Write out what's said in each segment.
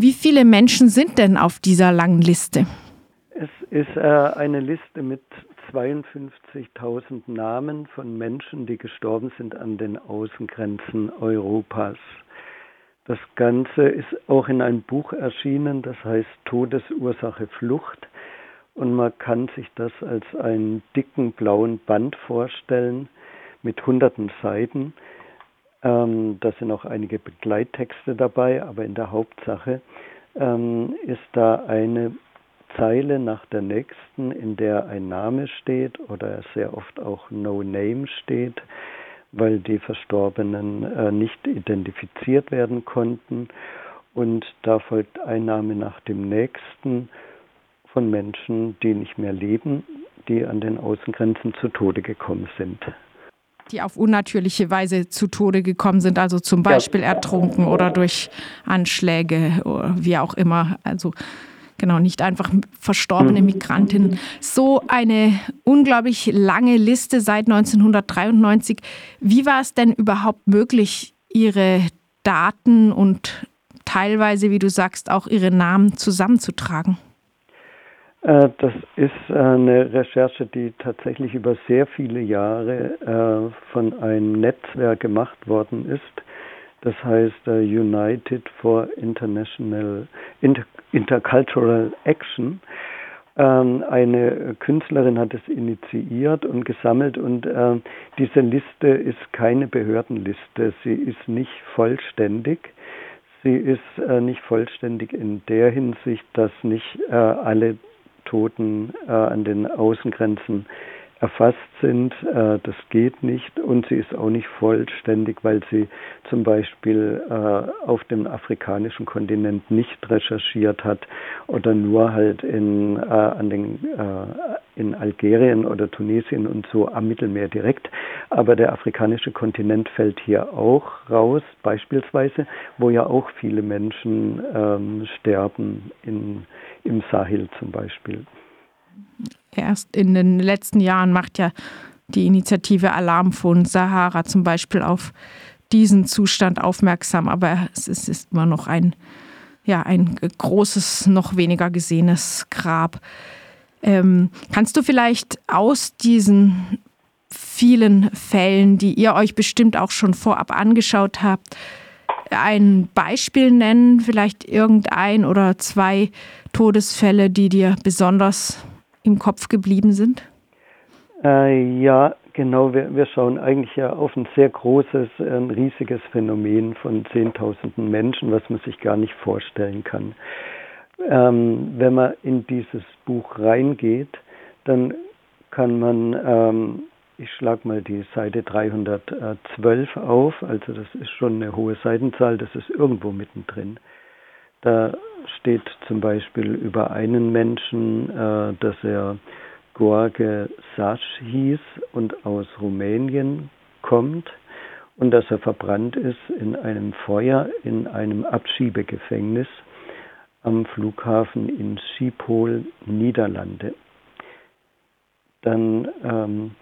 Wie viele Menschen sind denn auf dieser langen Liste? Es ist äh, eine Liste mit 52.000 Namen von Menschen, die gestorben sind an den Außengrenzen Europas. Das Ganze ist auch in einem Buch erschienen, das heißt Todesursache Flucht. Und man kann sich das als einen dicken blauen Band vorstellen mit hunderten Seiten. Ähm, da sind auch einige Begleittexte dabei, aber in der Hauptsache ähm, ist da eine Zeile nach der nächsten, in der ein Name steht oder sehr oft auch No Name steht weil die Verstorbenen äh, nicht identifiziert werden konnten. Und da folgt Einnahme nach dem nächsten von Menschen, die nicht mehr leben, die an den Außengrenzen zu Tode gekommen sind. Die auf unnatürliche Weise zu Tode gekommen sind, also zum Beispiel ja. ertrunken oder durch Anschläge oder wie auch immer. Also genau, nicht einfach verstorbene mhm. Migrantinnen. So eine unglaublich lange Liste seit 1993. Wie war es denn überhaupt möglich, Ihre Daten und teilweise, wie du sagst, auch Ihre Namen zusammenzutragen? Äh, das ist eine Recherche, die tatsächlich über sehr viele Jahre äh, von einem Netzwerk gemacht worden ist. Das heißt äh, United for International Inter Intercultural Action. Ähm, eine Künstlerin hat es initiiert und gesammelt und äh, diese Liste ist keine Behördenliste. Sie ist nicht vollständig. Sie ist äh, nicht vollständig in der Hinsicht, dass nicht äh, alle Toten äh, an den Außengrenzen erfasst sind. Äh, das geht nicht und sie ist auch nicht vollständig, weil sie zum Beispiel äh, auf dem afrikanischen Kontinent nicht recherchiert hat oder nur halt in, äh, an den, in Algerien oder Tunesien und so am Mittelmeer direkt. Aber der afrikanische Kontinent fällt hier auch raus, beispielsweise, wo ja auch viele Menschen ähm, sterben, in, im Sahel zum Beispiel erst in den letzten Jahren macht ja die Initiative Alarmfond Sahara zum Beispiel auf diesen Zustand aufmerksam, aber es ist, ist immer noch ein, ja, ein großes, noch weniger gesehenes Grab. Ähm, kannst du vielleicht aus diesen vielen Fällen, die ihr euch bestimmt auch schon vorab angeschaut habt, ein Beispiel nennen, vielleicht irgendein oder zwei Todesfälle, die dir besonders im Kopf geblieben sind? Äh, ja, genau. Wir, wir, schauen eigentlich ja auf ein sehr großes, ein riesiges Phänomen von Zehntausenden Menschen, was man sich gar nicht vorstellen kann. Ähm, wenn man in dieses Buch reingeht, dann kann man, ähm, ich schlage mal die Seite 312 auf, also das ist schon eine hohe Seitenzahl, das ist irgendwo mittendrin. Da steht zum Beispiel über einen Menschen, äh, dass er Gorge Sasch hieß und aus Rumänien kommt und dass er verbrannt ist in einem Feuer in einem Abschiebegefängnis am Flughafen in Schiphol, Niederlande. Dann ähm,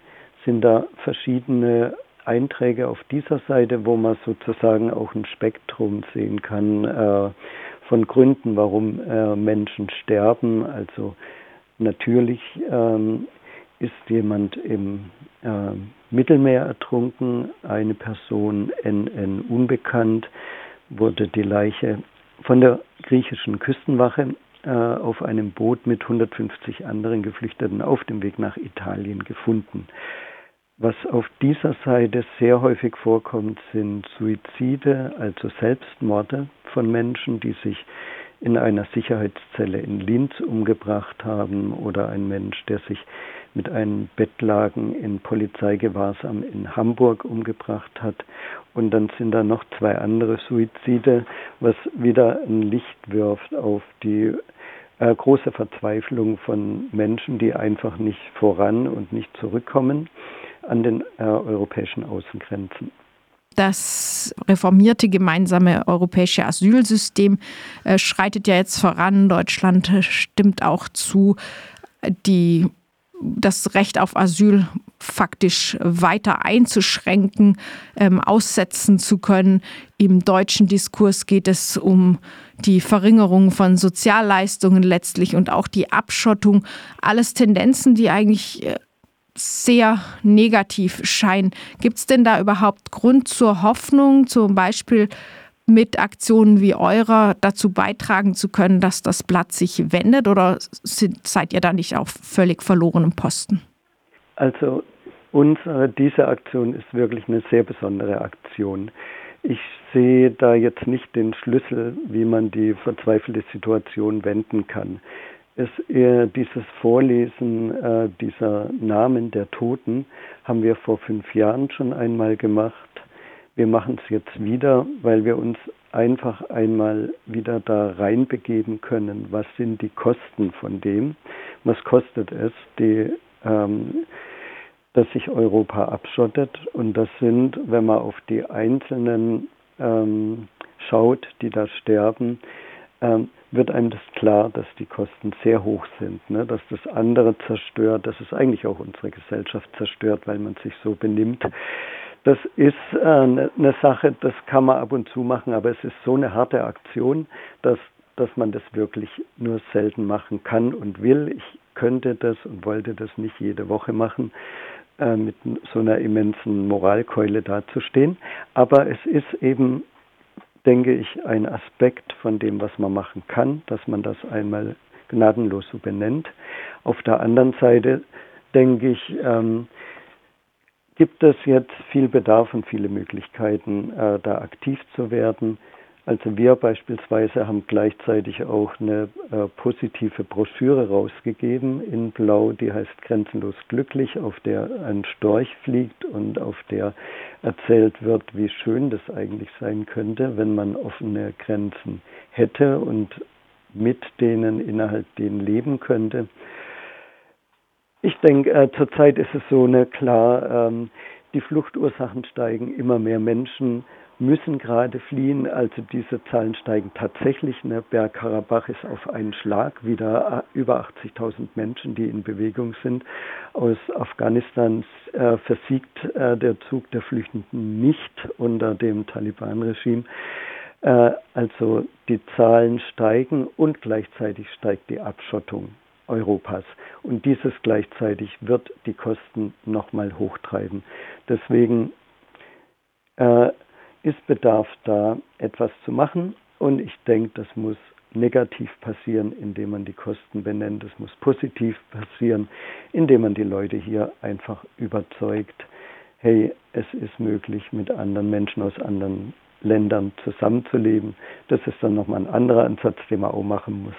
sind da verschiedene Einträge auf dieser Seite, wo man sozusagen auch ein Spektrum sehen kann. Äh, von Gründen, warum äh, Menschen sterben. Also natürlich ähm, ist jemand im äh, Mittelmeer ertrunken, eine Person NN unbekannt, wurde die Leiche von der griechischen Küstenwache äh, auf einem Boot mit 150 anderen Geflüchteten auf dem Weg nach Italien gefunden. Was auf dieser Seite sehr häufig vorkommt, sind Suizide, also Selbstmorde von Menschen, die sich in einer Sicherheitszelle in Linz umgebracht haben oder ein Mensch, der sich mit einem Bettlaken in Polizeigewahrsam in Hamburg umgebracht hat. Und dann sind da noch zwei andere Suizide, was wieder ein Licht wirft auf die äh, große Verzweiflung von Menschen, die einfach nicht voran und nicht zurückkommen an den äh, europäischen Außengrenzen. Das reformierte gemeinsame europäische Asylsystem äh, schreitet ja jetzt voran. Deutschland stimmt auch zu, die, das Recht auf Asyl faktisch weiter einzuschränken, ähm, aussetzen zu können. Im deutschen Diskurs geht es um die Verringerung von Sozialleistungen letztlich und auch die Abschottung. Alles Tendenzen, die eigentlich äh, sehr negativ scheinen. Gibt es denn da überhaupt Grund zur Hoffnung, zum Beispiel mit Aktionen wie eurer dazu beitragen zu können, dass das Blatt sich wendet oder sind, seid ihr da nicht auf völlig verlorenem Posten? Also unsere, diese Aktion ist wirklich eine sehr besondere Aktion. Ich sehe da jetzt nicht den Schlüssel, wie man die verzweifelte Situation wenden kann. Es, äh, dieses Vorlesen äh, dieser Namen der Toten haben wir vor fünf Jahren schon einmal gemacht. Wir machen es jetzt wieder, weil wir uns einfach einmal wieder da reinbegeben können. Was sind die Kosten von dem? Was kostet es, die, ähm, dass sich Europa abschottet? Und das sind, wenn man auf die einzelnen ähm, schaut, die da sterben, ähm, wird einem das klar, dass die Kosten sehr hoch sind, ne? dass das andere zerstört, dass es eigentlich auch unsere Gesellschaft zerstört, weil man sich so benimmt. Das ist äh, eine ne Sache, das kann man ab und zu machen, aber es ist so eine harte Aktion, dass, dass man das wirklich nur selten machen kann und will. Ich könnte das und wollte das nicht jede Woche machen, äh, mit so einer immensen Moralkeule dazustehen. Aber es ist eben, denke ich, ein Aspekt von dem, was man machen kann, dass man das einmal gnadenlos so benennt. Auf der anderen Seite denke ich, ähm, gibt es jetzt viel Bedarf und viele Möglichkeiten, äh, da aktiv zu werden. Also wir beispielsweise haben gleichzeitig auch eine äh, positive Broschüre rausgegeben in Blau, die heißt Grenzenlos glücklich, auf der ein Storch fliegt und auf der erzählt wird, wie schön das eigentlich sein könnte, wenn man offene Grenzen hätte und mit denen innerhalb denen leben könnte. Ich denke, äh, zurzeit ist es so, ne, klar, ähm, die Fluchtursachen steigen, immer mehr Menschen müssen gerade fliehen. Also diese Zahlen steigen tatsächlich. Ne? Bergkarabach ist auf einen Schlag wieder äh, über 80.000 Menschen, die in Bewegung sind. Aus Afghanistan äh, versiegt äh, der Zug der Flüchtenden nicht unter dem Taliban-Regime. Äh, also die Zahlen steigen und gleichzeitig steigt die Abschottung. Europas. Und dieses gleichzeitig wird die Kosten nochmal hochtreiben. Deswegen äh, ist Bedarf da, etwas zu machen. Und ich denke, das muss negativ passieren, indem man die Kosten benennt. Es muss positiv passieren, indem man die Leute hier einfach überzeugt, hey, es ist möglich, mit anderen Menschen aus anderen Ländern zusammenzuleben. Das ist dann nochmal ein anderer Ansatz, den man auch machen muss.